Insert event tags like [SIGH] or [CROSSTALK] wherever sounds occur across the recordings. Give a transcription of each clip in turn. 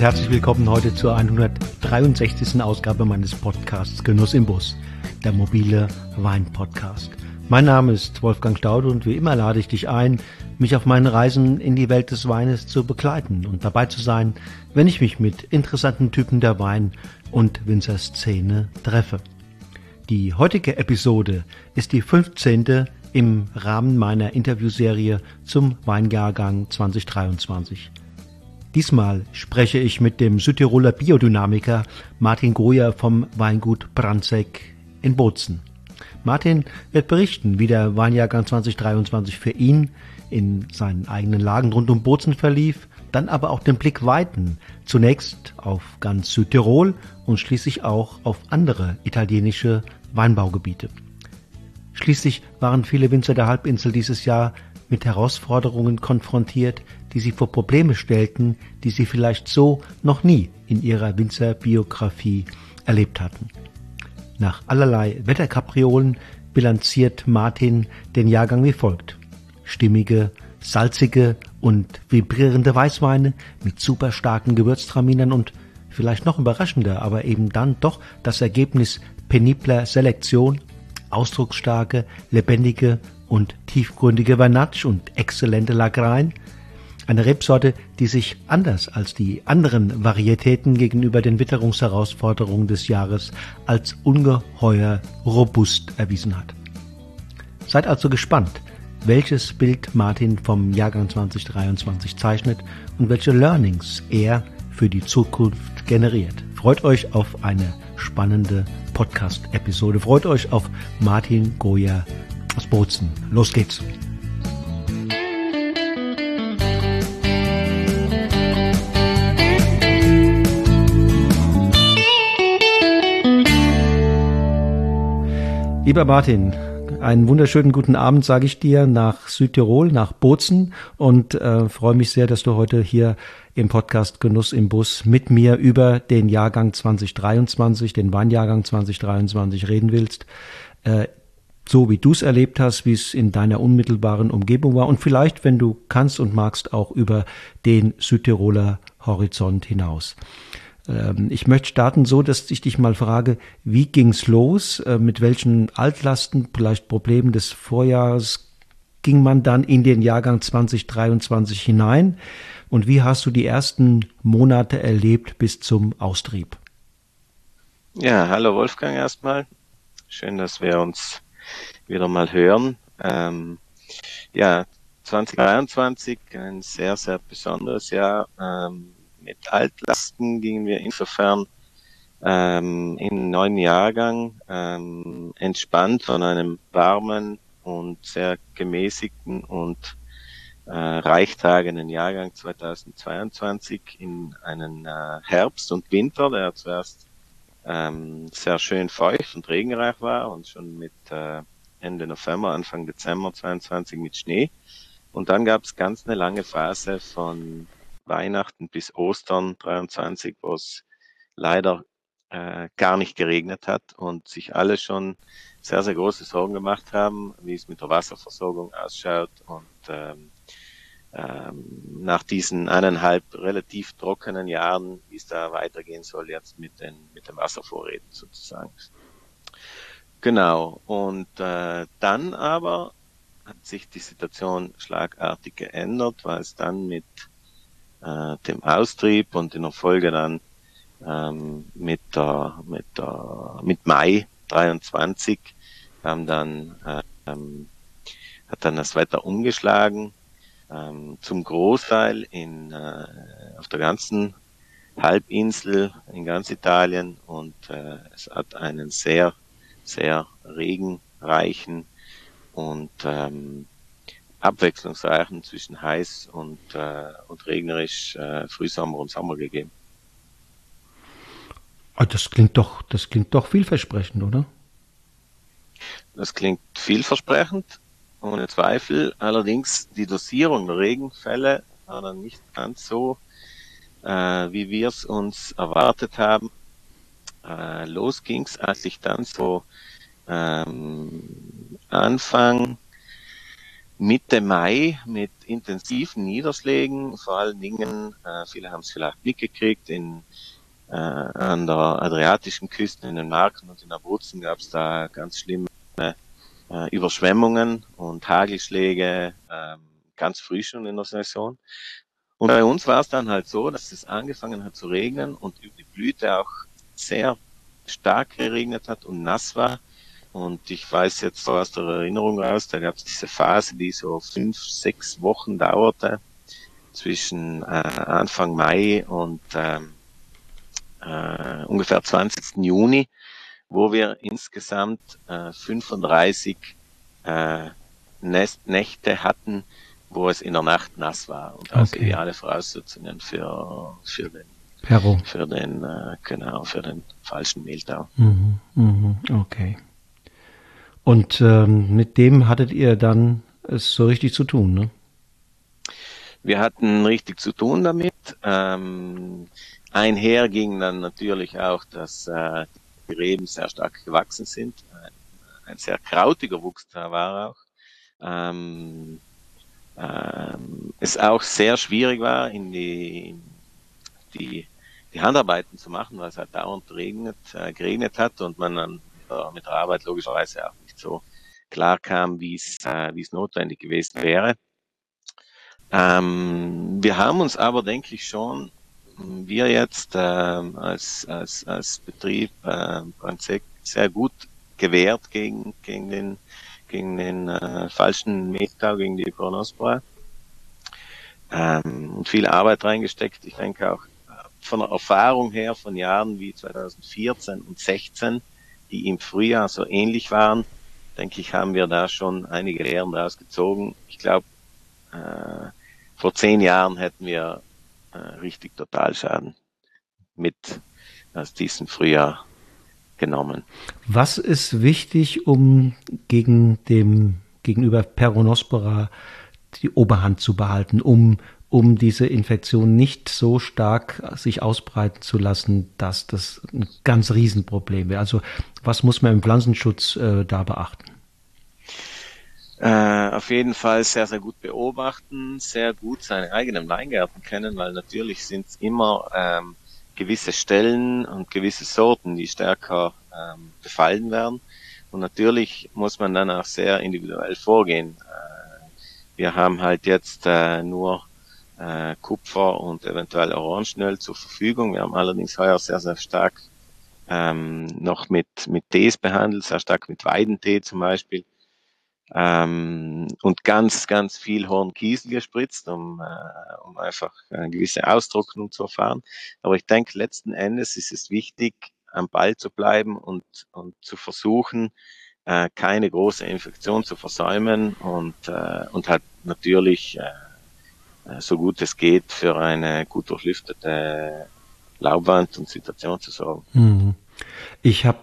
Und herzlich willkommen heute zur 163. Ausgabe meines Podcasts Genuss im Bus, der mobile Wein-Podcast. Mein Name ist Wolfgang Staude und wie immer lade ich dich ein, mich auf meinen Reisen in die Welt des Weines zu begleiten und dabei zu sein, wenn ich mich mit interessanten Typen der Wein- und Winzerszene treffe. Die heutige Episode ist die 15. im Rahmen meiner Interviewserie zum Weinjahrgang 2023. Diesmal spreche ich mit dem Südtiroler Biodynamiker Martin Goyer vom Weingut Brandseck in Bozen. Martin wird berichten, wie der Weinjahrgang 2023 für ihn in seinen eigenen Lagen rund um Bozen verlief, dann aber auch den Blick weiten, zunächst auf ganz Südtirol und schließlich auch auf andere italienische Weinbaugebiete. Schließlich waren viele Winzer der Halbinsel dieses Jahr mit Herausforderungen konfrontiert, die sie vor Probleme stellten, die sie vielleicht so noch nie in ihrer Winzerbiografie erlebt hatten. Nach allerlei Wetterkapriolen bilanziert Martin den Jahrgang wie folgt. Stimmige, salzige und vibrierende Weißweine mit super starken Gewürztraminern und vielleicht noch überraschender, aber eben dann doch das Ergebnis penibler Selektion, ausdrucksstarke, lebendige und tiefgründige Vernatsch und exzellente Lagrein, eine Rebsorte, die sich anders als die anderen Varietäten gegenüber den Witterungsherausforderungen des Jahres als ungeheuer robust erwiesen hat. Seid also gespannt, welches Bild Martin vom Jahrgang 2023 zeichnet und welche Learnings er für die Zukunft generiert. Freut euch auf eine spannende Podcast-Episode. Freut euch auf Martin Goya aus Bozen. Los geht's. Lieber Martin, einen wunderschönen guten Abend sage ich dir nach Südtirol, nach Bozen und äh, freue mich sehr, dass du heute hier im Podcast Genuss im Bus mit mir über den Jahrgang 2023, den Weinjahrgang 2023 reden willst. Äh, so wie du es erlebt hast, wie es in deiner unmittelbaren Umgebung war und vielleicht, wenn du kannst und magst, auch über den Südtiroler Horizont hinaus. Ähm, ich möchte starten so, dass ich dich mal frage, wie ging's los? Äh, mit welchen Altlasten, vielleicht Problemen des Vorjahres ging man dann in den Jahrgang 2023 hinein? Und wie hast du die ersten Monate erlebt bis zum Austrieb? Ja, hallo Wolfgang erstmal. Schön, dass wir uns wieder mal hören. Ähm, ja, 2023 ein sehr, sehr besonderes Jahr. Ähm, mit Altlasten gingen wir insofern ähm, in neuen Jahrgang ähm, entspannt von einem warmen und sehr gemäßigten und äh, reichtragenden Jahrgang 2022 in einen äh, Herbst und Winter, der zuerst ähm, sehr schön feucht und regenreich war und schon mit äh, Ende November, Anfang Dezember 22 mit Schnee. Und dann gab es ganz eine lange Phase von Weihnachten bis Ostern 23, wo es leider äh, gar nicht geregnet hat und sich alle schon sehr, sehr große Sorgen gemacht haben, wie es mit der Wasserversorgung ausschaut und ähm, ähm, nach diesen eineinhalb relativ trockenen Jahren, wie es da weitergehen soll jetzt mit den, mit den Wasservorräten sozusagen. Genau. Und äh, dann aber hat sich die Situation schlagartig geändert, weil es dann mit äh, dem Austrieb und in der Folge dann ähm, mit der, mit der, mit Mai 23 haben dann, äh, ähm, hat dann das Wetter umgeschlagen, ähm, zum Großteil in, äh, auf der ganzen Halbinsel in ganz Italien und äh, es hat einen sehr, sehr regenreichen und ähm, abwechslungsreichen zwischen heiß und, äh, und regnerisch äh, Frühsommer und Sommer gegeben. Ah, das klingt doch, das klingt doch vielversprechend, oder? Das klingt vielversprechend, ohne Zweifel. Allerdings die Dosierung der Regenfälle war dann nicht ganz so, äh, wie wir es uns erwartet haben. Äh, los ging's eigentlich dann so ähm, Anfang Mitte Mai mit intensiven Niederschlägen, vor allen Dingen, äh, viele haben es vielleicht mitgekriegt, in, äh, an der adriatischen Küste, in den Marken und in Abruzzen gab es da ganz schlimme äh, Überschwemmungen und Hagelschläge, äh, ganz früh schon in der Saison. Und bei uns war es dann halt so, dass es angefangen hat zu regnen und über die Blüte auch sehr stark geregnet hat und nass war. Und ich weiß jetzt so aus der Erinnerung raus, da gab es diese Phase, die so fünf, sechs Wochen dauerte, zwischen äh, Anfang Mai und ähm, äh, ungefähr 20. Juni, wo wir insgesamt äh, 35 äh, Nächte hatten, wo es in der Nacht nass war und also okay. ideale Voraussetzungen für, für den Perro. für den äh, genau für den falschen Mehltau. Mhm, mhm, okay. Und ähm, mit dem hattet ihr dann es so richtig zu tun, ne? Wir hatten richtig zu tun damit. Ähm, einher ging dann natürlich auch, dass äh, die Reben sehr stark gewachsen sind. Ein, ein sehr krautiger Wuchs da war auch. Ähm, ähm, es auch sehr schwierig war, in die, die, die Handarbeiten zu machen, weil es halt dauernd regnet, äh, geregnet hat und man dann äh, mit der Arbeit logischerweise auch nicht so klar kam, wie es äh, wie es notwendig gewesen wäre. Ähm, wir haben uns aber, denke ich schon, wir jetzt äh, als, als, als Betrieb äh, sehr gut gewehrt gegen, gegen den gegen den äh, falschen Meter, gegen die Pronospora. Ähm, und viel Arbeit reingesteckt. Ich denke auch von der Erfahrung her von Jahren wie 2014 und 16, die im Frühjahr so ähnlich waren, denke ich, haben wir da schon einige Lehren daraus gezogen. Ich glaube, äh, vor zehn Jahren hätten wir äh, richtig Totalschaden mit aus diesem Frühjahr genommen. Was ist wichtig, um gegen dem gegenüber Peronospora die Oberhand zu behalten, um um diese Infektion nicht so stark sich ausbreiten zu lassen, dass das ein ganz Riesenproblem wäre. Also was muss man im Pflanzenschutz äh, da beachten? Äh, auf jeden Fall sehr, sehr gut beobachten, sehr gut seine eigenen Weingärten kennen, weil natürlich sind es immer ähm, gewisse Stellen und gewisse Sorten, die stärker ähm, befallen werden. Und natürlich muss man dann auch sehr individuell vorgehen. Äh, wir haben halt jetzt äh, nur äh, Kupfer und eventuell Orangenöl zur Verfügung. Wir haben allerdings heuer sehr, sehr stark ähm, noch mit, mit Tees behandelt, sehr stark mit Weidentee zum Beispiel ähm, und ganz, ganz viel Hornkiesel gespritzt, um, äh, um einfach eine gewisse Austrocknung zu erfahren. Aber ich denke, letzten Endes ist es wichtig, am Ball zu bleiben und, und zu versuchen, äh, keine große Infektion zu versäumen und, äh, und halt natürlich äh, so gut es geht für eine gut durchlüftete Laubwand und Situation zu sorgen. Mhm. Ich habe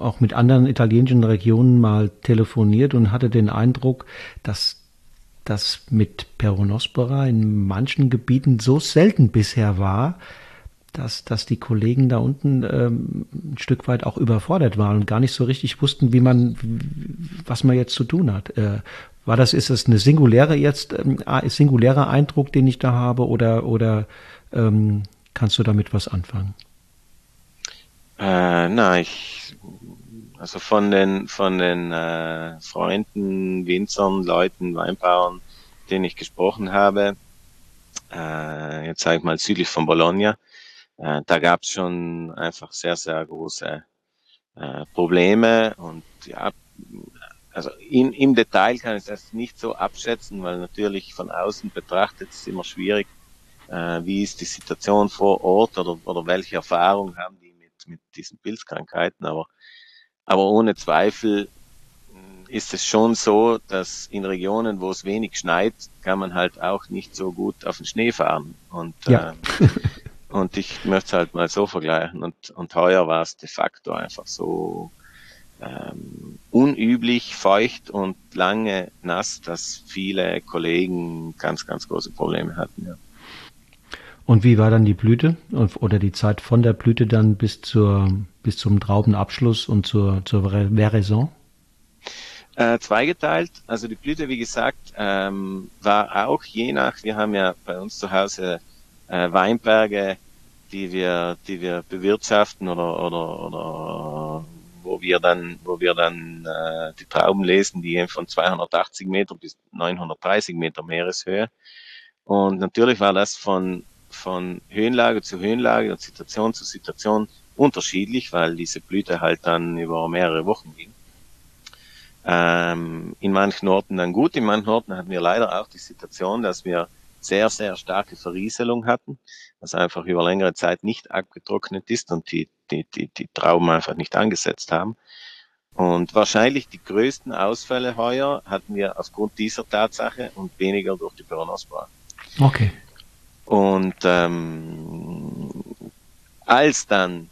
auch mit anderen italienischen Regionen mal telefoniert und hatte den Eindruck, dass das mit Peronospora in manchen Gebieten so selten bisher war, dass, dass die Kollegen da unten ähm, ein Stück weit auch überfordert waren und gar nicht so richtig wussten, wie man, was man jetzt zu tun hat. Äh, war das, ist das eine singuläre jetzt, ähm, singulärer Eindruck, den ich da habe, oder, oder ähm, kannst du damit was anfangen? Äh, na, ich, also von den, von den äh, Freunden, Winzern, Leuten, Weinbauern, denen ich gesprochen habe, äh, jetzt sage ich mal südlich von Bologna, äh, da gab es schon einfach sehr, sehr große äh, Probleme und ja, also in, im Detail kann ich das nicht so abschätzen, weil natürlich von außen betrachtet ist es immer schwierig, äh, wie ist die Situation vor Ort oder, oder welche Erfahrungen haben die mit diesen Pilzkrankheiten, aber, aber ohne Zweifel hm, ist es schon so, dass in Regionen, wo es wenig schneit, kann man halt auch nicht so gut auf den Schnee fahren. Und, ja. äh, [LAUGHS] und ich möchte es halt mal so vergleichen. Und, und heuer war es de facto einfach so ähm, unüblich feucht und lange nass, dass viele Kollegen ganz, ganz große Probleme hatten. Ja. Und wie war dann die Blüte oder die Zeit von der Blüte dann bis zur bis zum Traubenabschluss und zur zur Veraison? Äh, zweigeteilt. Also die Blüte, wie gesagt, ähm, war auch je nach, wir haben ja bei uns zu Hause äh, Weinberge, die wir, die wir bewirtschaften oder, oder, oder wo wir dann, wo wir dann äh, die Trauben lesen, die gehen von 280 Meter bis 930 Meter Meereshöhe. Und natürlich war das von, von Höhenlage zu Höhenlage und Situation zu Situation unterschiedlich, weil diese Blüte halt dann über mehrere Wochen ging. Ähm, in manchen Orten dann gut, in manchen Orten hatten wir leider auch die Situation, dass wir sehr, sehr starke Verrieselung hatten, was einfach über längere Zeit nicht abgetrocknet ist und die, die, die, die Trauben einfach nicht angesetzt haben. Und wahrscheinlich die größten Ausfälle heuer hatten wir aufgrund dieser Tatsache und weniger durch die Peronospora. Okay. Und ähm, als dann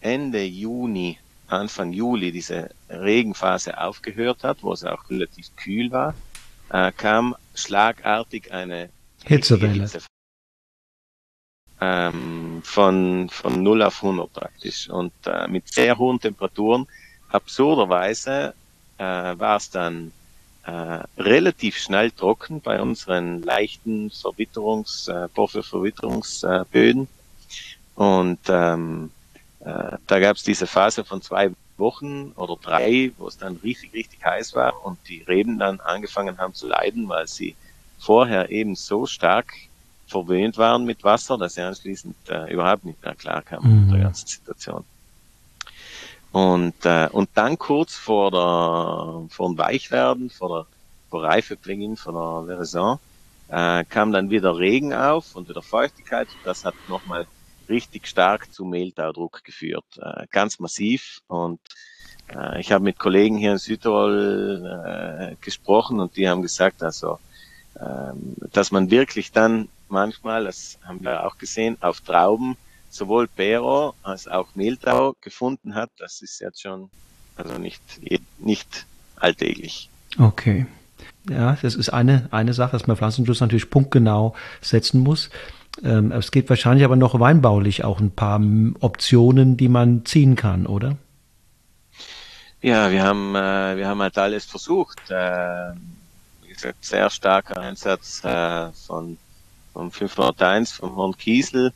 Ende Juni Anfang Juli diese Regenphase aufgehört hat, wo es auch relativ kühl war, äh, kam schlagartig eine Hitzewelle. Hitze, ähm, von, von 0 auf 100 praktisch. Und äh, mit sehr hohen Temperaturen, absurderweise, äh, war es dann äh, relativ schnell trocken bei unseren leichten Verwitterungs, äh, Porphyr-Verwitterungsböden. Und ähm, äh, da gab es diese Phase von zwei Wochen oder drei, wo es dann richtig, richtig heiß war und die Reben dann angefangen haben zu leiden, weil sie vorher eben so stark verwöhnt waren mit Wasser, dass sie anschließend äh, überhaupt nicht mehr klarkamen mhm. mit der ganzen Situation. Und, äh, und dann kurz vor der, vor dem Weichwerden, vor der, vor Reifebeginn, vor der Veraison, äh, kam dann wieder Regen auf und wieder Feuchtigkeit. Das hat nochmal richtig stark zu Mehltaudruck geführt, äh, ganz massiv. Und äh, ich habe mit Kollegen hier in Südtirol äh, gesprochen und die haben gesagt, also dass man wirklich dann manchmal, das haben wir auch gesehen, auf Trauben sowohl Pero als auch Mehltau gefunden hat. Das ist jetzt schon also nicht nicht alltäglich. Okay. Ja, das ist eine, eine Sache, dass man Pflanzenschutz natürlich punktgenau setzen muss. Ähm, es gibt wahrscheinlich aber noch weinbaulich auch ein paar Optionen, die man ziehen kann, oder? Ja, wir haben, äh, wir haben halt alles versucht. Äh, sehr starker Einsatz äh, von vom 501, vom Horn Kiesel,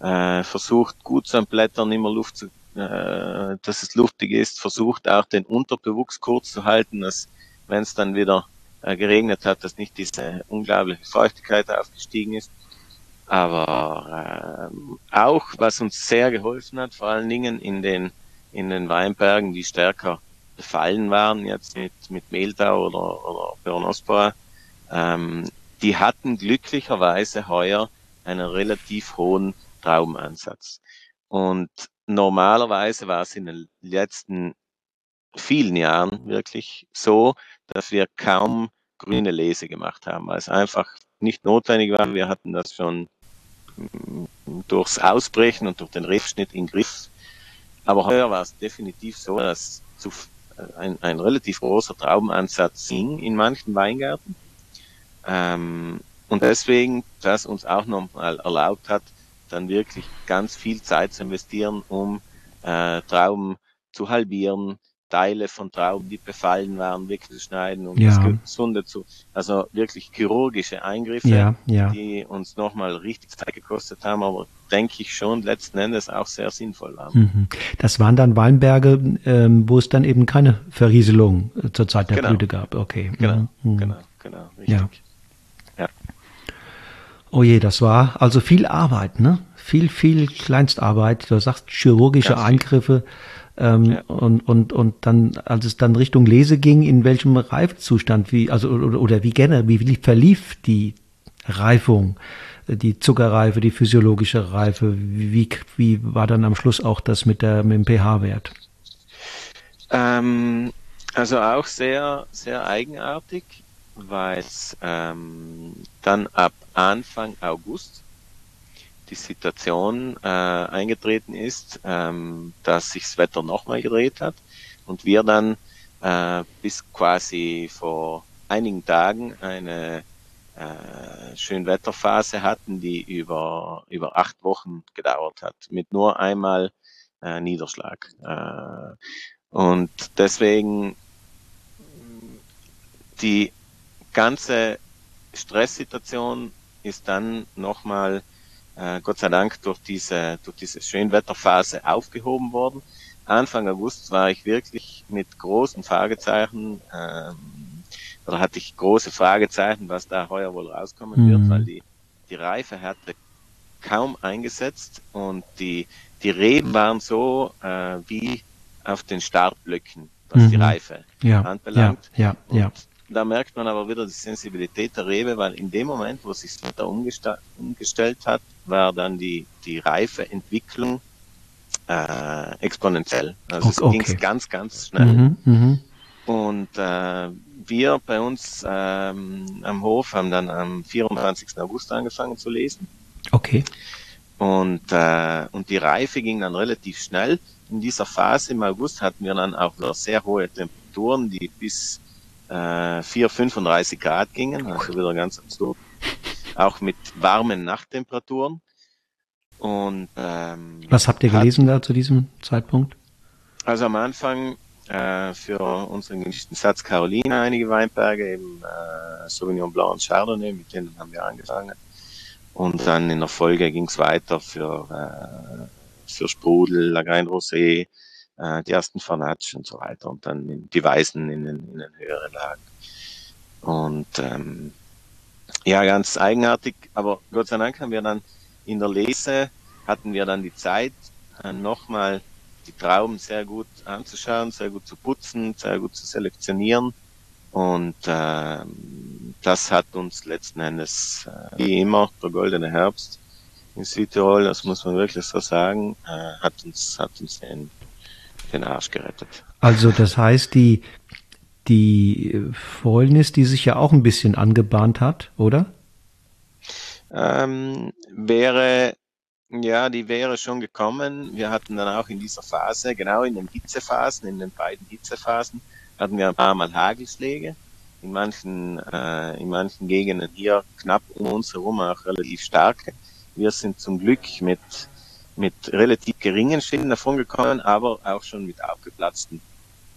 äh, versucht gut zu Blättern immer Luft zu, äh, dass es luftig ist, versucht auch den Unterbewuchs kurz zu halten, dass wenn es dann wieder äh, geregnet hat, dass nicht diese unglaubliche Feuchtigkeit aufgestiegen ist. Aber äh, auch, was uns sehr geholfen hat, vor allen Dingen in den, in den Weinbergen, die stärker befallen waren, jetzt mit, mit Mehltau oder, oder Peronospora, ähm, die hatten glücklicherweise heuer einen relativ hohen Traubenansatz. Und normalerweise war es in den letzten vielen Jahren wirklich so, dass wir kaum grüne Lese gemacht haben, weil es einfach nicht notwendig war. Wir hatten das schon durchs Ausbrechen und durch den Riffschnitt in Griff. Aber heuer war es definitiv so, dass zu, ein, ein relativ großer Traubenansatz ging in manchen Weingärten. Ähm, und deswegen, das uns auch nochmal erlaubt hat, dann wirklich ganz viel Zeit zu investieren, um äh, Trauben zu halbieren, Teile von Trauben, die befallen waren, wegzuschneiden, um ja. das Gesunde zu, also wirklich chirurgische Eingriffe, ja, ja. die uns nochmal richtig Zeit gekostet haben, aber denke ich schon letzten Endes auch sehr sinnvoll waren. Mhm. Das waren dann Weinberge, ähm, wo es dann eben keine Verrieselung äh, zur Zeit der genau. Blüte gab. Okay. Genau, mhm. genau, genau, richtig. Ja. Oh je, das war also viel Arbeit, ne? Viel, viel Kleinstarbeit. Du sagst chirurgische Eingriffe. Viel ähm, ja. und, und, und dann, als es dann Richtung Lese ging, in welchem Reifzustand, wie, also, oder, oder wie generell, wie verlief die Reifung, die Zuckerreife, die physiologische Reife, wie, wie war dann am Schluss auch das mit, der, mit dem pH-Wert? Ähm, also auch sehr, sehr eigenartig, weil es ähm, dann ab Anfang August die Situation äh, eingetreten ist, ähm, dass sich das Wetter nochmal gedreht hat und wir dann äh, bis quasi vor einigen Tagen eine äh, Schönwetterphase hatten, die über, über acht Wochen gedauert hat, mit nur einmal äh, Niederschlag. Äh, und deswegen die ganze Stresssituation ist dann nochmal, äh, Gott sei Dank, durch diese, durch diese Schönwetterphase aufgehoben worden. Anfang August war ich wirklich mit großen Fragezeichen, ähm, oder hatte ich große Fragezeichen, was da heuer wohl rauskommen mhm. wird, weil die, die Reife hatte kaum eingesetzt und die, die Reben waren so äh, wie auf den Startblöcken, was mhm. die Reife ja, anbelangt. Ja, ja, ja. Da merkt man aber wieder die Sensibilität der Rebe, weil in dem Moment, wo sich das umgesta umgestellt hat, war dann die, die Reifeentwicklung äh, exponentiell. Also okay. es ging ganz, ganz schnell. Mhm, mh. Und äh, wir bei uns ähm, am Hof haben dann am 24. August angefangen zu lesen. Okay. Und, äh, und die Reife ging dann relativ schnell. In dieser Phase im August hatten wir dann auch sehr hohe Temperaturen, die bis äh, 4, 35 Grad gingen, also wieder ganz absurd. Auch mit warmen Nachttemperaturen. Und ähm, was habt ihr gelesen da zu diesem Zeitpunkt? Also am Anfang äh, für unseren gemischten Satz Carolina einige Weinberge, eben äh, Sauvignon Blanc und Chardonnay, mit denen haben wir angefangen. Und dann in der Folge ging es weiter für, äh, für Sprudel, Lagrein Rosé, äh, die ersten Fanatsch und so weiter und dann die Weißen in den, in den höheren Lagen. Und ähm, ja, ganz eigenartig, aber Gott sei Dank haben wir dann in der Lese, hatten wir dann die Zeit, äh, nochmal die Trauben sehr gut anzuschauen, sehr gut zu putzen, sehr gut zu selektionieren. Und äh, das hat uns letzten Endes, äh, wie immer, der goldene Herbst in Südtirol, das muss man wirklich so sagen, äh, hat uns, hat uns den, den Arsch gerettet. Also das heißt, die, die Fäulnis, die sich ja auch ein bisschen angebahnt hat, oder? Ähm, wäre ja, die wäre schon gekommen. Wir hatten dann auch in dieser Phase, genau in den Hitzephasen, in den beiden Hitzephasen, hatten wir ein paar Mal Hagelschläge. In manchen, äh, in manchen Gegenden hier knapp um uns herum auch relativ starke. Wir sind zum Glück mit, mit relativ geringen Schäden davon gekommen, aber auch schon mit aufgeplatzten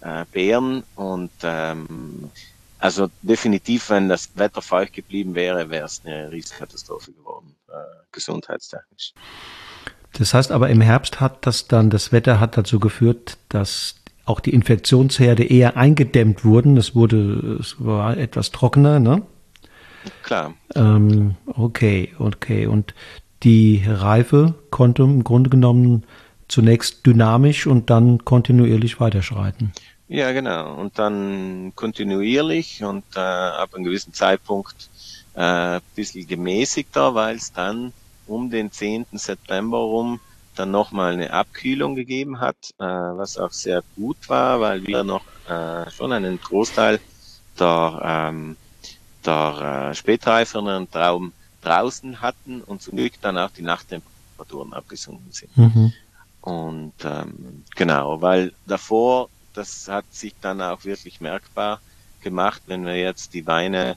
äh, Beeren und ähm, also definitiv, wenn das Wetter feucht geblieben wäre, wäre es eine Riesenkatastrophe geworden, äh, gesundheitstechnisch. Das heißt aber im Herbst hat das dann, das Wetter hat dazu geführt, dass auch die Infektionsherde eher eingedämmt wurden. Es wurde, es war etwas trockener, ne? Klar. Ähm, okay, okay. Und die Reife konnte im Grunde genommen zunächst dynamisch und dann kontinuierlich weiterschreiten. Ja, genau. Und dann kontinuierlich und äh, ab einem gewissen Zeitpunkt äh, ein bisschen gemäßigter, weil es dann um den 10. September rum dann nochmal eine Abkühlung gegeben hat, äh, was auch sehr gut war, weil wir noch äh, schon einen Großteil der, ähm, der äh, spätreiferen Trauben draußen hatten und zum Glück dann auch die Nachttemperaturen abgesunken sind. Mhm. Und ähm, genau, weil davor das hat sich dann auch wirklich merkbar gemacht, wenn wir jetzt die Weine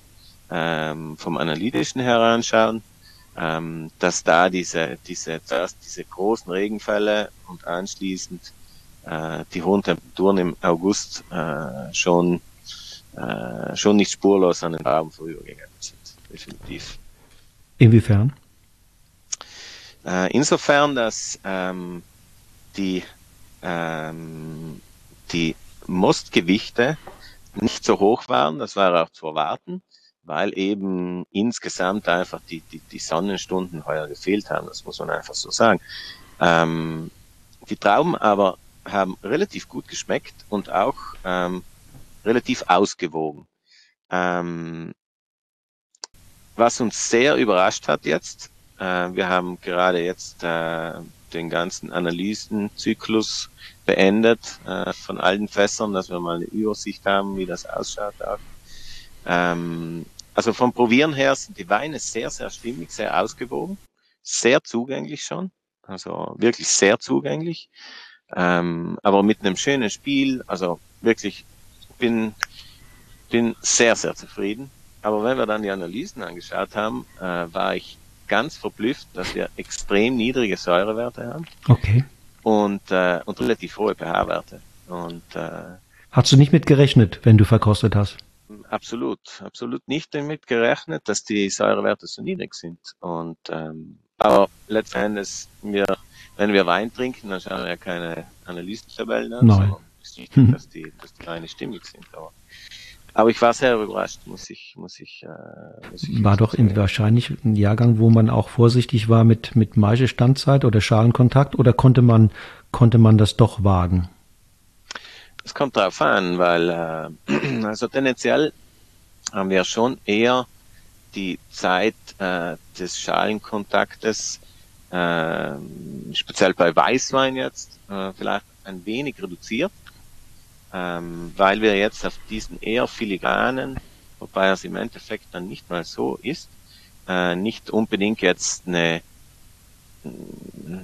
ähm, vom Analytischen her anschauen, ähm, dass da diese, diese, zuerst diese großen Regenfälle und anschließend äh, die hohen Temperaturen im August äh, schon, äh, schon nicht spurlos an den Trauben vorübergegangen sind. Definitiv. Inwiefern? Äh, insofern, dass ähm, die ähm, die Mostgewichte nicht so hoch waren, das war auch zu erwarten, weil eben insgesamt einfach die, die, die Sonnenstunden heuer gefehlt haben, das muss man einfach so sagen. Ähm, die Trauben aber haben relativ gut geschmeckt und auch ähm, relativ ausgewogen. Ähm, was uns sehr überrascht hat jetzt, äh, wir haben gerade jetzt äh, den ganzen Analysenzyklus beendet äh, von allen Fässern, dass wir mal eine Übersicht haben, wie das ausschaut. Auch. Ähm, also vom Probieren her sind die Weine sehr, sehr stimmig, sehr ausgewogen, sehr zugänglich schon, also wirklich sehr zugänglich, ähm, aber mit einem schönen Spiel, also wirklich bin bin sehr, sehr zufrieden. Aber wenn wir dann die Analysen angeschaut haben, äh, war ich ganz verblüfft, dass wir extrem niedrige Säurewerte haben. Okay. Und, äh, und relativ hohe pH-Werte. Und äh, Hast du nicht mit gerechnet, wenn du verkostet hast? absolut, absolut nicht damit gerechnet, dass die Säurewerte so niedrig sind. Und ähm, aber letzten Endes, wir, wenn wir Wein trinken, dann schauen wir ja keine Analysentabellen an, Nein. sondern es ist wichtig, dass die, dass die Weine stimmig sind. Aber, aber ich war sehr überrascht, muss ich, muss ich, äh, muss ich War doch in, wahrscheinlich ein Jahrgang, wo man auch vorsichtig war mit, mit Maischestandzeit oder Schalenkontakt oder konnte man, konnte man das doch wagen? Es kommt drauf an, weil äh, [CLEARS THROAT] also tendenziell haben wir schon eher die Zeit äh, des Schalenkontaktes, äh, speziell bei Weißwein jetzt, äh, vielleicht ein wenig reduziert, ähm, weil wir jetzt auf diesen eher filigranen, wobei es im Endeffekt dann nicht mal so ist, äh, nicht unbedingt jetzt eine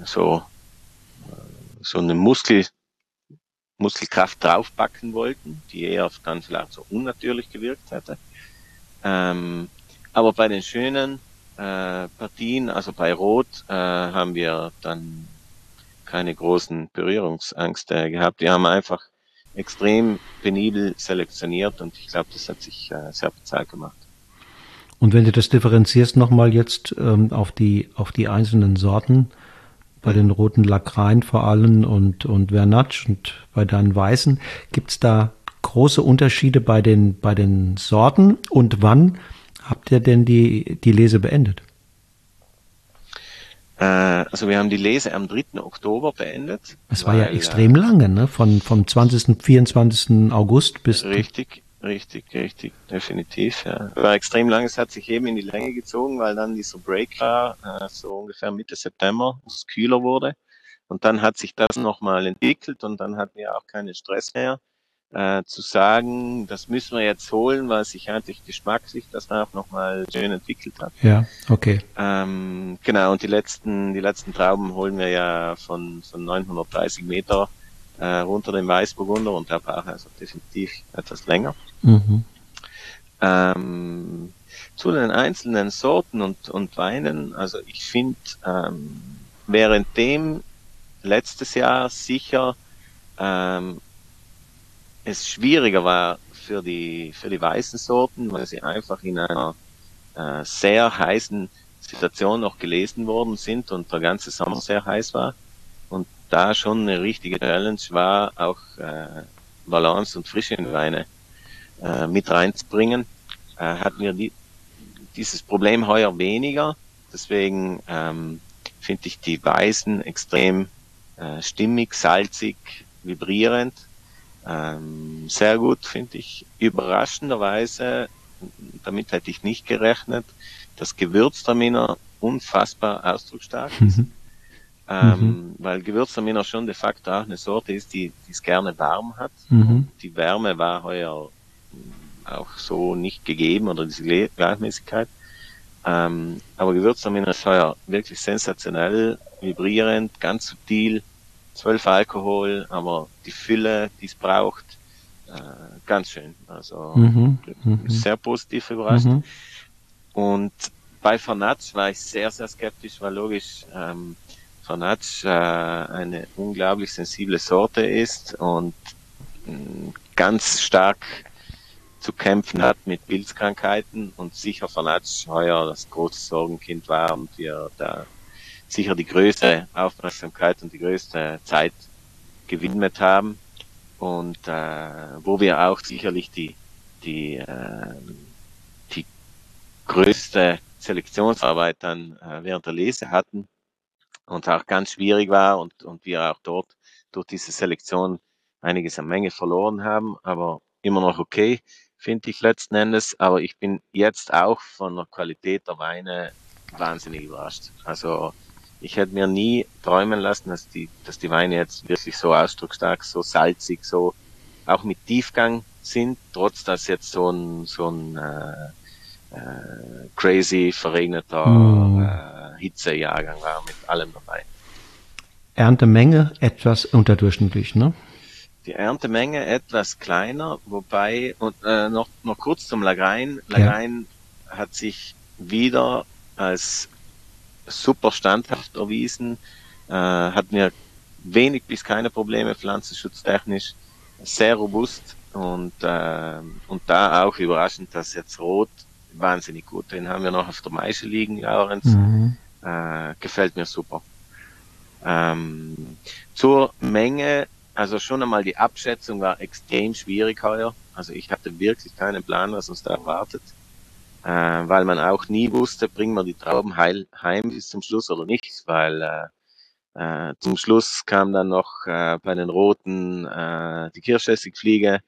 so so eine Muskel Muskelkraft draufpacken wollten, die eher dann vielleicht so unnatürlich gewirkt hätte. Ähm, aber bei den schönen äh, Partien, also bei Rot, äh, haben wir dann keine großen Berührungsängste gehabt. Wir haben einfach extrem penibel selektioniert und ich glaube, das hat sich äh, sehr bezahlt gemacht. Und wenn du das differenzierst nochmal jetzt ähm, auf die auf die einzelnen Sorten, bei den roten Lacrein vor allem und, und Vernatsch und bei deinen weißen. Gibt es da große Unterschiede bei den, bei den Sorten und wann habt ihr denn die, die Lese beendet? Äh, also wir haben die Lese am 3. Oktober beendet. Es war ja extrem äh, lange, ne? Von, vom 20., 24. August bis. Richtig, Richtig, richtig, definitiv. Ja. War extrem lang, es hat sich eben in die Länge gezogen, weil dann dieser Break war, äh, so ungefähr Mitte September, wo es kühler wurde. Und dann hat sich das nochmal entwickelt und dann hatten wir auch keinen Stress mehr, äh, zu sagen, das müssen wir jetzt holen, weil sich eigentlich geschmacklich das auch nochmal schön entwickelt hat. Ja, okay. Ähm, genau, und die letzten, die letzten Trauben holen wir ja von, von 930 Meter äh, runter den Weißburgunder und der braucht also definitiv etwas länger. Mhm. Ähm, zu den einzelnen Sorten und, und Weinen, also ich finde, ähm, währenddem letztes Jahr sicher ähm, es schwieriger war für die, für die weißen Sorten, weil sie einfach in einer äh, sehr heißen Situation noch gelesen worden sind und der ganze Sommer sehr heiß war. Und da schon eine richtige Challenge war, auch äh, Balance und Frische in Weine äh, mit reinzubringen, äh, hatten wir die, dieses Problem heuer weniger. Deswegen ähm, finde ich die Weißen extrem äh, stimmig, salzig, vibrierend. Ähm, sehr gut, finde ich. Überraschenderweise, damit hätte ich nicht gerechnet, das Gewürztraminer unfassbar ausdrucksstark ist. Mhm. Ähm, mhm. Weil Gewürztraminer schon de facto auch eine Sorte ist, die es gerne warm hat. Mhm. Die Wärme war heuer auch so nicht gegeben oder diese Gleichmäßigkeit. Ähm, aber Gewürztraminer ist heuer wirklich sensationell, vibrierend, ganz subtil, 12 Alkohol, aber die Fülle, die es braucht, äh, ganz schön. Also mhm. mhm. sehr positiv überrascht. Mhm. Und bei Fanatsch war ich sehr, sehr skeptisch, weil logisch ähm, Fanatsch äh, eine unglaublich sensible Sorte ist und mh, mm, ganz stark zu kämpfen hat mit Pilzkrankheiten und sicher Fanatsch heuer das große Sorgenkind war und wir da sicher die größte Aufmerksamkeit und die größte Zeit gewidmet haben und äh, wo wir auch sicherlich die die äh, die größte Selektionsarbeit dann äh, während der Lese hatten und auch ganz schwierig war und, und wir auch dort durch diese Selektion einiges an Menge verloren haben, aber immer noch okay, finde ich letzten Endes. Aber ich bin jetzt auch von der Qualität der Weine wahnsinnig überrascht. Also ich hätte mir nie träumen lassen, dass die, dass die Weine jetzt wirklich so ausdrucksstark, so salzig, so auch mit Tiefgang sind, trotz dass jetzt so ein, so ein äh, äh, crazy verregneter mm. äh, Hitzejahrgang war mit allem dabei. Erntemenge etwas unterdurchschnittlich, ne? Die Erntemenge etwas kleiner, wobei, und äh, noch, noch kurz zum Lagrein. Lagrein ja. hat sich wieder als super standhaft erwiesen, äh, hat mir wenig bis keine Probleme pflanzenschutztechnisch, sehr robust, und, äh, und da auch überraschend, dass jetzt Rot wahnsinnig gut. Den haben wir noch auf der Maische liegen, Laurenz. Mhm. Äh, gefällt mir super. Ähm, zur Menge, also schon einmal die Abschätzung war extrem schwierig heuer. Also ich hatte wirklich keinen Plan, was uns da erwartet. Äh, weil man auch nie wusste, bringen wir die Trauben heil, heim bis zum Schluss oder nicht, weil äh, äh, zum Schluss kam dann noch äh, bei den Roten äh, die Kirschessigfliege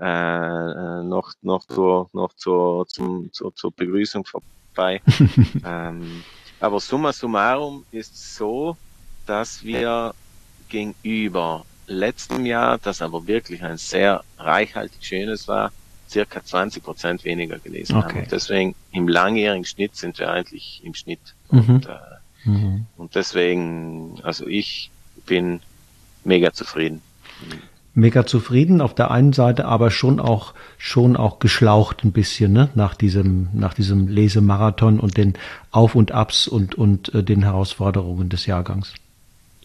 äh, äh, noch noch zur noch zur zum zur, zur Begrüßung vorbei. [LAUGHS] ähm, aber summa summarum ist so, dass wir gegenüber letztem Jahr, das aber wirklich ein sehr reichhaltig schönes war, circa 20 Prozent weniger gelesen okay. haben. Deswegen im langjährigen Schnitt sind wir eigentlich im Schnitt. Mhm. Und, äh, mhm. und deswegen, also ich bin mega zufrieden mega zufrieden auf der einen Seite, aber schon auch schon auch geschlaucht ein bisschen ne? nach diesem nach diesem Lesemarathon und den Auf und Abs und und äh, den Herausforderungen des Jahrgangs.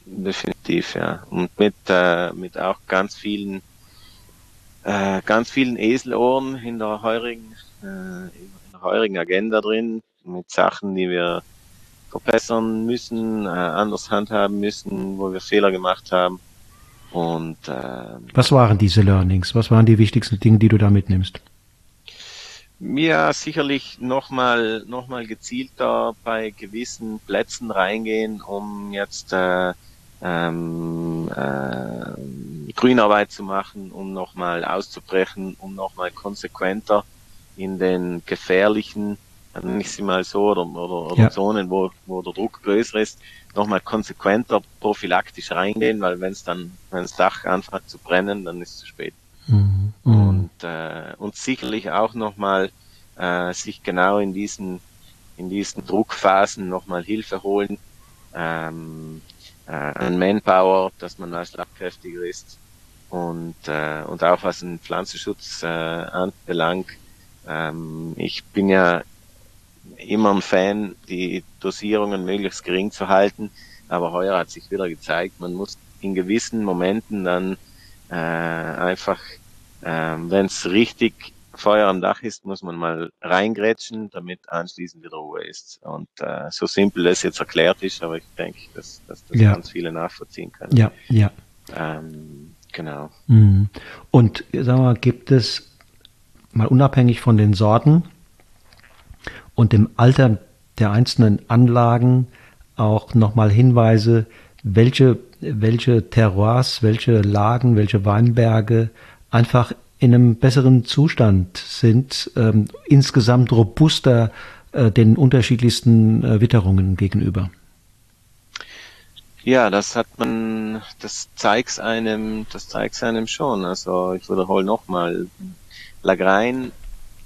Definitiv, ja. Und mit äh, mit auch ganz vielen äh, ganz vielen Eselohren in der heurigen äh, in der heurigen Agenda drin mit Sachen, die wir verbessern müssen, äh, anders handhaben müssen, wo wir Fehler gemacht haben und äh, was waren diese Learnings? Was waren die wichtigsten Dinge, die du da mitnimmst? Mir sicherlich nochmal noch mal gezielter bei gewissen Plätzen reingehen, um jetzt äh, ähm, äh, Grünarbeit zu machen, um nochmal auszubrechen, um nochmal konsequenter in den gefährlichen nenne ich sie mal so, oder, oder, oder ja. Zonen, wo, wo der Druck größer ist, nochmal konsequenter prophylaktisch reingehen, weil wenn es dann, wenn das Dach anfängt zu brennen, dann ist es zu spät. Mhm. Und, äh, und sicherlich auch nochmal äh, sich genau in diesen, in diesen Druckphasen nochmal Hilfe holen, ähm, äh, an Manpower, dass man da schlagkräftiger ist und, äh, und auch was den Pflanzenschutz äh, anbelangt. Ähm, ich bin ja immer ein Fan, die Dosierungen möglichst gering zu halten. Aber heuer hat sich wieder gezeigt, man muss in gewissen Momenten dann äh, einfach, äh, wenn es richtig Feuer am Dach ist, muss man mal reingrätschen, damit anschließend wieder Ruhe ist. Und äh, so simpel das jetzt erklärt ist, aber ich denke, dass, dass das ja. ganz viele nachvollziehen können. Ja, ja. Ähm, genau. Mhm. Und sag mal, gibt es mal unabhängig von den Sorten, und dem Alter der einzelnen Anlagen auch nochmal Hinweise, welche, welche Terroirs, welche Lagen, welche Weinberge einfach in einem besseren Zustand sind, ähm, insgesamt robuster äh, den unterschiedlichsten äh, Witterungen gegenüber. Ja, das hat man, das zeigt einem, das zeigt einem schon. Also ich wiederhole nochmal, Lagrein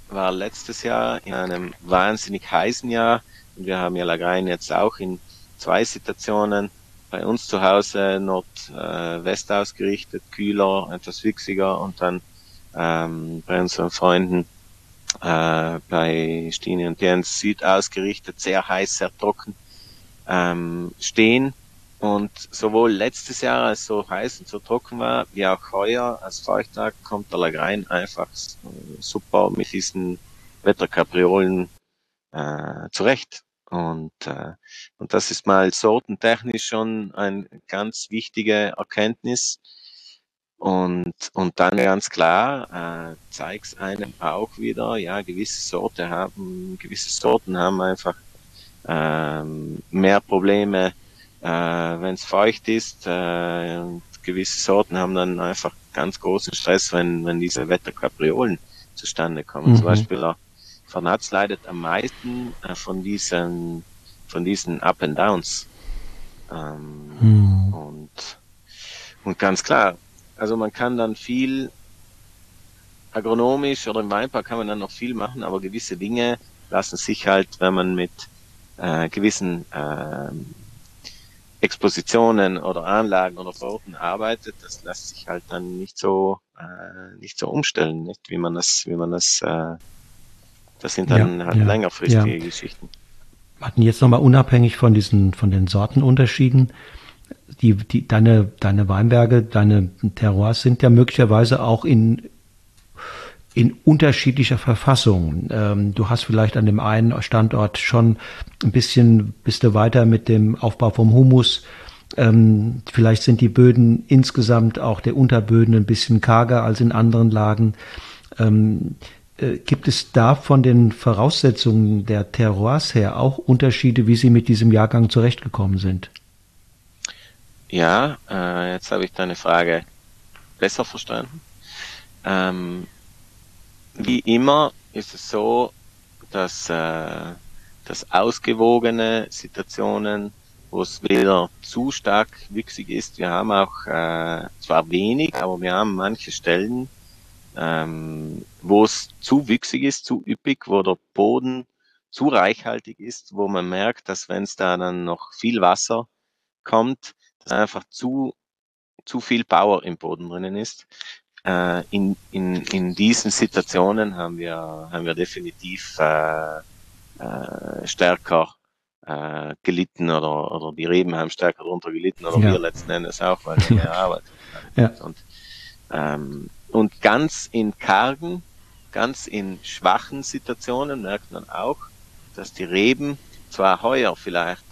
war letztes Jahr in einem wahnsinnig heißen Jahr. Und wir haben ja Lagrein jetzt auch in zwei Situationen bei uns zu Hause Nord-West äh, ausgerichtet, kühler, etwas wüchsiger und dann ähm, bei unseren Freunden äh, bei Stine und Jens Süd ausgerichtet, sehr heiß, sehr trocken ähm, stehen. Und sowohl letztes Jahr, als so heiß und so trocken war, wie auch heuer als Feuchttag, kommt der Lagrein einfach super mit diesen Wetterkapriolen äh, zurecht. Und, äh, und das ist mal sortentechnisch schon eine ganz wichtige Erkenntnis. Und, und dann ganz klar äh, zeigt einem auch wieder, ja, gewisse Sorte haben, gewisse Sorten haben einfach ähm, mehr Probleme äh, wenn es feucht ist. Äh, gewisse Sorten haben dann einfach ganz großen Stress, wenn, wenn diese Wetterkapriolen zustande kommen. Mhm. Zum Beispiel der Vernatz leidet am meisten äh, von diesen, von diesen Up and Downs. Ähm, mhm. und, und ganz klar, also man kann dann viel agronomisch oder im Weinpark kann man dann noch viel machen, aber gewisse Dinge lassen sich halt, wenn man mit äh, gewissen äh, Expositionen oder Anlagen oder Sorten arbeitet, das lässt sich halt dann nicht so äh, nicht so umstellen, nicht wie man das, wie man das, äh, das sind dann ja, halt ja, längerfristige ja. Geschichten. Wir hatten jetzt nochmal unabhängig von diesen, von den Sortenunterschieden, die, die, deine, deine Weinberge, deine Terroirs sind ja möglicherweise auch in in unterschiedlicher Verfassung. Ähm, du hast vielleicht an dem einen Standort schon ein bisschen, bist du weiter mit dem Aufbau vom Humus. Ähm, vielleicht sind die Böden insgesamt auch der Unterböden ein bisschen karger als in anderen Lagen. Ähm, äh, gibt es da von den Voraussetzungen der Terroirs her auch Unterschiede, wie Sie mit diesem Jahrgang zurechtgekommen sind? Ja, äh, jetzt habe ich deine Frage besser verstanden. Ähm, wie immer ist es so, dass, äh, dass ausgewogene Situationen, wo es weder zu stark wüchsig ist, wir haben auch äh, zwar wenig, aber wir haben manche Stellen, ähm, wo es zu wüchsig ist, zu üppig, wo der Boden zu reichhaltig ist, wo man merkt, dass wenn es da dann noch viel Wasser kommt, dass einfach zu, zu viel Power im Boden drinnen ist. Äh, in, in, in diesen Situationen haben wir, haben wir definitiv äh, äh, stärker äh, gelitten oder, oder die Reben haben stärker darunter gelitten oder ja. wir letzten Endes auch, weil wir [LAUGHS] mehr Arbeit ja. Und, ähm, und ganz in kargen, ganz in schwachen Situationen merkt man auch, dass die Reben zwar heuer vielleicht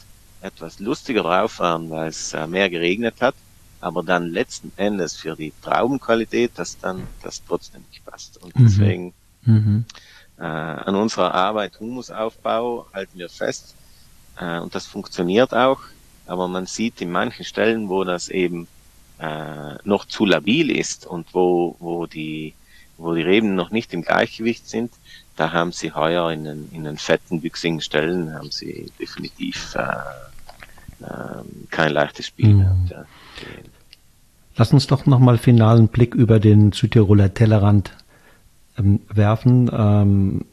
etwas lustiger drauf waren, weil es äh, mehr geregnet hat, aber dann letzten Endes für die Traubenqualität, dass dann das trotzdem nicht passt. Und mhm. deswegen mhm. Äh, an unserer Arbeit Humusaufbau halten wir fest äh, und das funktioniert auch, aber man sieht in manchen Stellen, wo das eben äh, noch zu labil ist und wo, wo die wo die Reben noch nicht im Gleichgewicht sind, da haben sie heuer in den, in den fetten, wüchsigen Stellen haben sie definitiv äh, äh, kein leichtes Spiel mhm. Ja. Lass uns doch nochmal finalen Blick über den Südtiroler Tellerrand ähm, werfen. Ähm,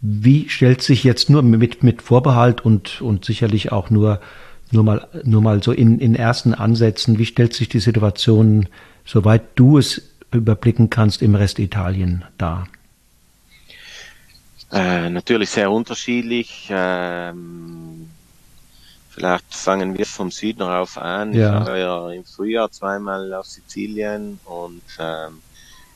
wie stellt sich jetzt nur mit, mit Vorbehalt und, und sicherlich auch nur, nur mal, nur mal so in, in ersten Ansätzen, wie stellt sich die Situation, soweit du es überblicken kannst, im Rest Italien dar? Äh, natürlich sehr unterschiedlich. Ähm, Vielleicht fangen wir vom Süden rauf an. Ja. Ich war ja im Frühjahr zweimal auf Sizilien und, ähm,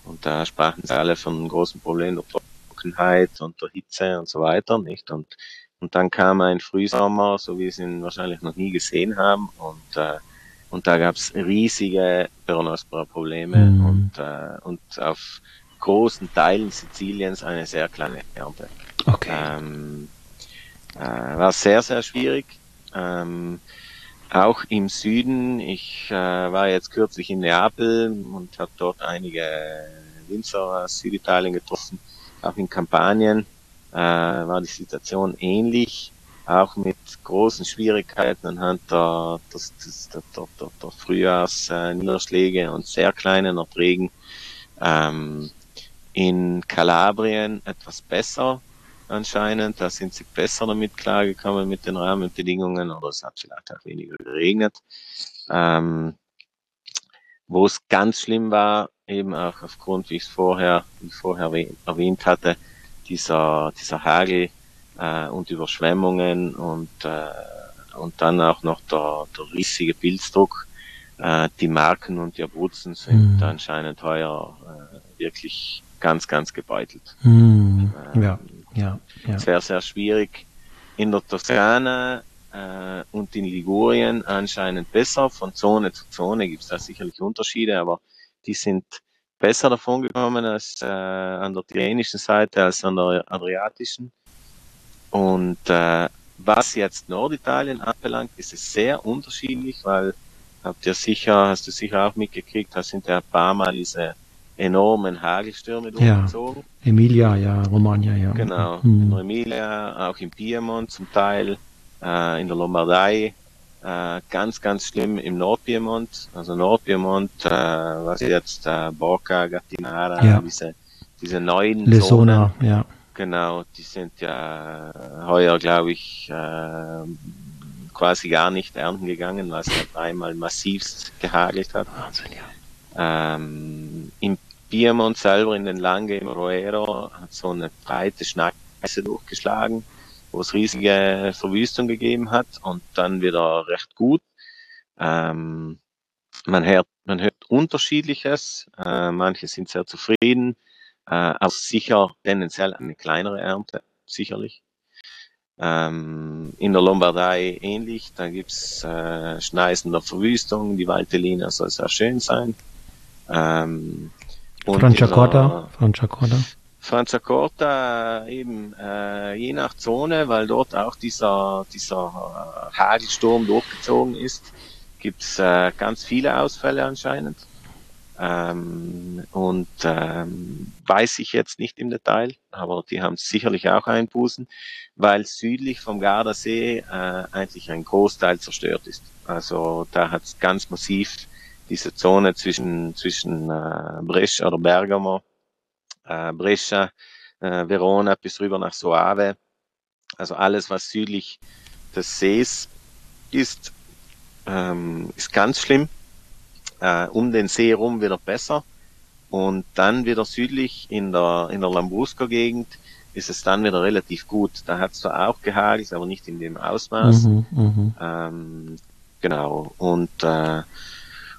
und da sprachen sie alle von großen Problemen der Trockenheit und der Hitze und so weiter, nicht? Und, und dann kam ein Frühsommer, so wie sie ihn wahrscheinlich noch nie gesehen haben und, äh, und da gab's riesige Peronospora-Probleme mhm. und, äh, und auf großen Teilen Siziliens eine sehr kleine Ernte. Okay. Ähm, äh, war sehr, sehr schwierig. Ähm, auch im Süden. Ich äh, war jetzt kürzlich in Neapel und habe dort einige Winzer aus Süditalien getroffen. Auch in Kampanien äh, war die Situation ähnlich, auch mit großen Schwierigkeiten anhand der, des, des, der, der, der, der Frühjahrsniederschläge äh, und sehr kleinen Erträgen. Ähm, in Kalabrien etwas besser, anscheinend. Da sind sie besser damit klargekommen mit den Rahmenbedingungen oder es hat vielleicht auch weniger geregnet. Ähm, wo es ganz schlimm war, eben auch aufgrund, wie ich es vorher, wie ich vorher erwähnt hatte, dieser, dieser Hagel äh, und Überschwemmungen und, äh, und dann auch noch der, der riesige Pilzdruck. Äh, die Marken und die Abruzzen sind mhm. anscheinend heuer äh, wirklich ganz, ganz gebeutelt. Mhm. Ähm, ja. Ja, ja. Wäre sehr schwierig. In der Toskana äh, und in Ligurien anscheinend besser. Von Zone zu Zone gibt es da sicherlich Unterschiede, aber die sind besser davon gekommen als äh, an der tirrenischen Seite als an der adriatischen. Und äh, was jetzt Norditalien anbelangt, ist es sehr unterschiedlich, weil habt ihr sicher, hast du sicher auch mitgekriegt, da sind ja ein paar Mal diese enormen Hagelstürme durchgezogen. Ja. Emilia, ja, Romagna, ja. Genau, mhm. in Emilia, auch in Piemont zum Teil, äh, in der Lombardei, äh, ganz, ganz schlimm im Nordpiemont, also Nordpiemont, äh, was jetzt äh, Borca, Gattinara, ja. diese, diese neuen Lesona, Zonen, ja. Genau, die sind ja heuer, glaube ich, äh, quasi gar nicht ernten gegangen, weil es ja dreimal massivst gehagelt hat. Wahnsinn, ja. Ähm, Im Piemont selber in den Lange im Roero hat so eine breite Schneise durchgeschlagen, wo es riesige Verwüstung gegeben hat und dann wieder recht gut. Ähm, man hört, man hört unterschiedliches. Äh, manche sind sehr zufrieden, äh, aber sicher tendenziell eine kleinere Ernte, sicherlich. Ähm, in der Lombardei ähnlich, da gibt's äh, Schneisen der Verwüstung, die Valtellina soll sehr schön sein. Ähm, Franciacorta, Franciacorta. Franciacorta eben äh, je nach Zone, weil dort auch dieser, dieser äh, Hagelsturm durchgezogen ist, gibt's äh, ganz viele Ausfälle anscheinend. Ähm, und ähm, weiß ich jetzt nicht im Detail, aber die haben sicherlich auch Einbußen, weil südlich vom Gardasee äh, eigentlich ein Großteil zerstört ist. Also da hat es ganz massiv diese Zone zwischen zwischen äh, Brescia oder Bergamo, äh, Brescia, äh, Verona bis rüber nach Soave. Also alles, was südlich des Sees ist, ähm, ist ganz schlimm äh, um den See rum wieder besser. Und dann wieder südlich in der, in der Lambrusco-Gegend ist es dann wieder relativ gut. Da hat es zwar auch gehagelt, aber nicht in dem Ausmaß. Mhm, mhm, ähm, genau. Und, äh,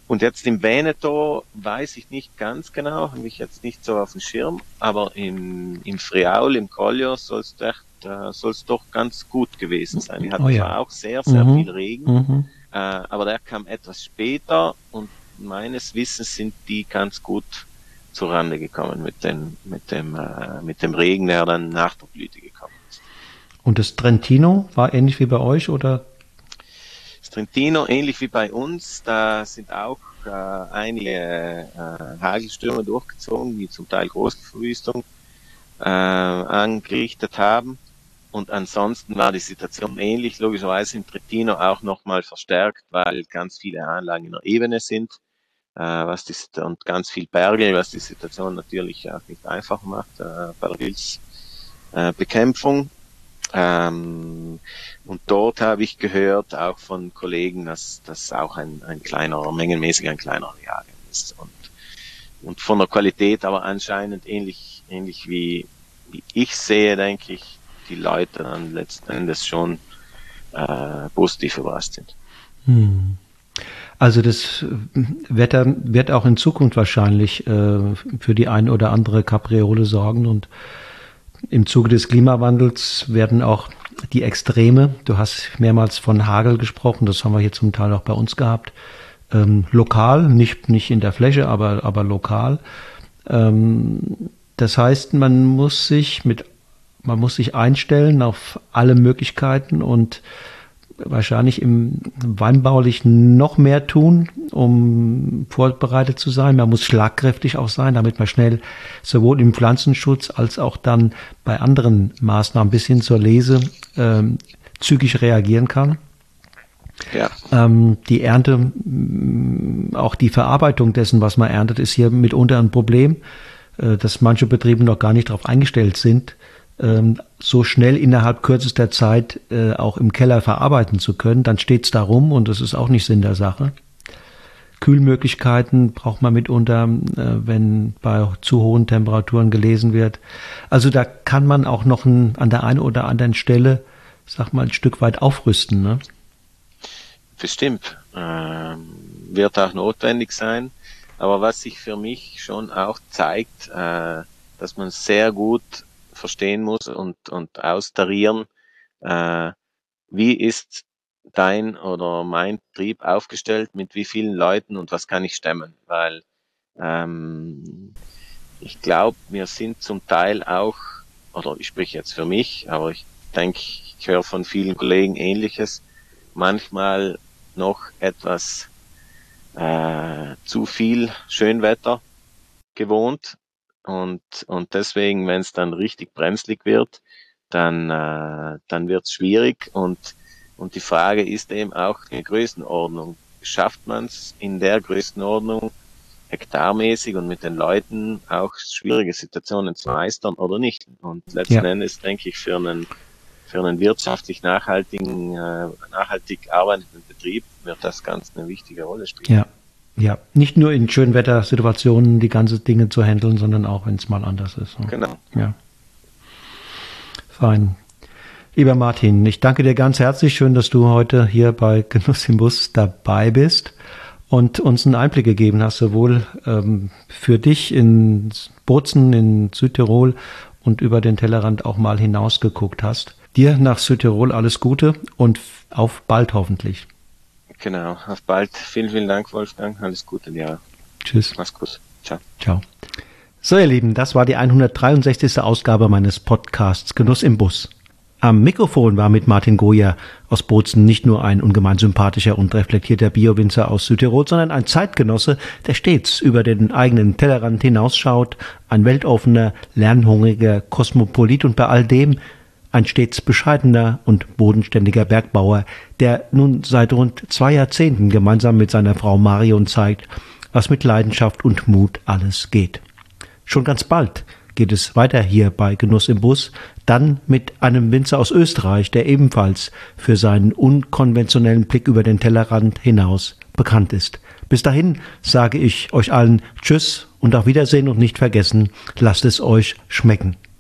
und jetzt im Veneto weiß ich nicht ganz genau, habe ich jetzt nicht so auf dem Schirm, aber im, im Friaul, im Collio soll es äh, doch ganz gut gewesen sein. Die hatten oh ja. zwar auch sehr, sehr mhm. viel Regen, mhm. äh, aber der kam etwas später und meines Wissens sind die ganz gut zurande gekommen mit dem, mit dem, äh, mit dem Regen, der dann nach der Blüte gekommen ist. Und das Trentino war ähnlich wie bei euch oder? Trentino ähnlich wie bei uns, da sind auch äh, einige äh, Hagelstürme durchgezogen, die zum Teil Großverwüstung äh, angerichtet haben. Und ansonsten war die Situation ähnlich, logischerweise im Trentino auch nochmal verstärkt, weil ganz viele Anlagen in der Ebene sind, äh, was die, und ganz viel Berge, was die Situation natürlich auch nicht einfach macht äh, bei der Pilzbekämpfung. Ähm, und dort habe ich gehört, auch von Kollegen, dass das auch ein, ein kleiner, mengenmäßig ein kleiner Jagen ist. Und, und von der Qualität aber anscheinend ähnlich, ähnlich wie, wie ich sehe, denke ich, die Leute dann letzten Endes schon äh, positiv überrascht sind. Hm. Also das Wetter wird auch in Zukunft wahrscheinlich äh, für die ein oder andere Capriole sorgen und im Zuge des Klimawandels werden auch die Extreme, du hast mehrmals von Hagel gesprochen, das haben wir hier zum Teil auch bei uns gehabt, ähm, lokal, nicht, nicht in der Fläche, aber, aber lokal. Ähm, das heißt, man muss sich mit man muss sich einstellen auf alle Möglichkeiten und wahrscheinlich im Weinbaulichen noch mehr tun, um vorbereitet zu sein. Man muss schlagkräftig auch sein, damit man schnell sowohl im Pflanzenschutz als auch dann bei anderen Maßnahmen bis hin zur Lese ähm, zügig reagieren kann. Ja. Ähm, die Ernte, auch die Verarbeitung dessen, was man erntet, ist hier mitunter ein Problem, äh, dass manche Betriebe noch gar nicht darauf eingestellt sind, so schnell innerhalb kürzester Zeit äh, auch im Keller verarbeiten zu können, dann steht's da rum und das ist auch nicht Sinn der Sache. Kühlmöglichkeiten braucht man mitunter, äh, wenn bei zu hohen Temperaturen gelesen wird. Also da kann man auch noch ein, an der einen oder anderen Stelle, sag mal, ein Stück weit aufrüsten. Ne? Bestimmt. Ähm, wird auch notwendig sein. Aber was sich für mich schon auch zeigt, äh, dass man sehr gut verstehen muss und, und austarieren, äh, wie ist dein oder mein Betrieb aufgestellt, mit wie vielen Leuten und was kann ich stemmen, weil ähm, ich glaube, wir sind zum Teil auch, oder ich spreche jetzt für mich, aber ich denke, ich höre von vielen Kollegen ähnliches, manchmal noch etwas äh, zu viel Schönwetter gewohnt und, und deswegen, wenn es dann richtig brenzlig wird, dann, äh, dann wird es schwierig. Und, und die Frage ist eben auch die Größenordnung. Schafft man es in der Größenordnung, hektarmäßig und mit den Leuten auch schwierige Situationen zu meistern oder nicht? Und letzten ja. Endes denke ich, für einen, für einen wirtschaftlich nachhaltigen, äh, nachhaltig arbeitenden Betrieb wird das ganz eine wichtige Rolle spielen. Ja. Ja, nicht nur in Schönwettersituationen die ganze Dinge zu handeln, sondern auch, wenn es mal anders ist. Genau. Ja. Fein. Lieber Martin, ich danke dir ganz herzlich. Schön, dass du heute hier bei Genuss im Bus dabei bist. und uns einen Einblick gegeben hast, sowohl ähm, für dich in Bozen in Südtirol und über den Tellerrand auch mal hinausgeguckt hast. Dir nach Südtirol alles Gute und auf bald hoffentlich. Genau, auf bald. Vielen, vielen Dank, Wolfgang. Alles Gute, ja. Tschüss. Mach's gut. Ciao. Ciao. So, ihr Lieben, das war die 163. Ausgabe meines Podcasts Genuss im Bus. Am Mikrofon war mit Martin Goyer aus Bozen nicht nur ein ungemein sympathischer und reflektierter Biowinzer aus Südtirol, sondern ein Zeitgenosse, der stets über den eigenen Tellerrand hinausschaut, ein weltoffener, lernhungriger Kosmopolit und bei all dem ein stets bescheidener und bodenständiger Bergbauer, der nun seit rund zwei Jahrzehnten gemeinsam mit seiner Frau Marion zeigt, was mit Leidenschaft und Mut alles geht. Schon ganz bald geht es weiter hier bei Genuss im Bus, dann mit einem Winzer aus Österreich, der ebenfalls für seinen unkonventionellen Blick über den Tellerrand hinaus bekannt ist. Bis dahin sage ich euch allen Tschüss und auf Wiedersehen und nicht vergessen, lasst es euch schmecken.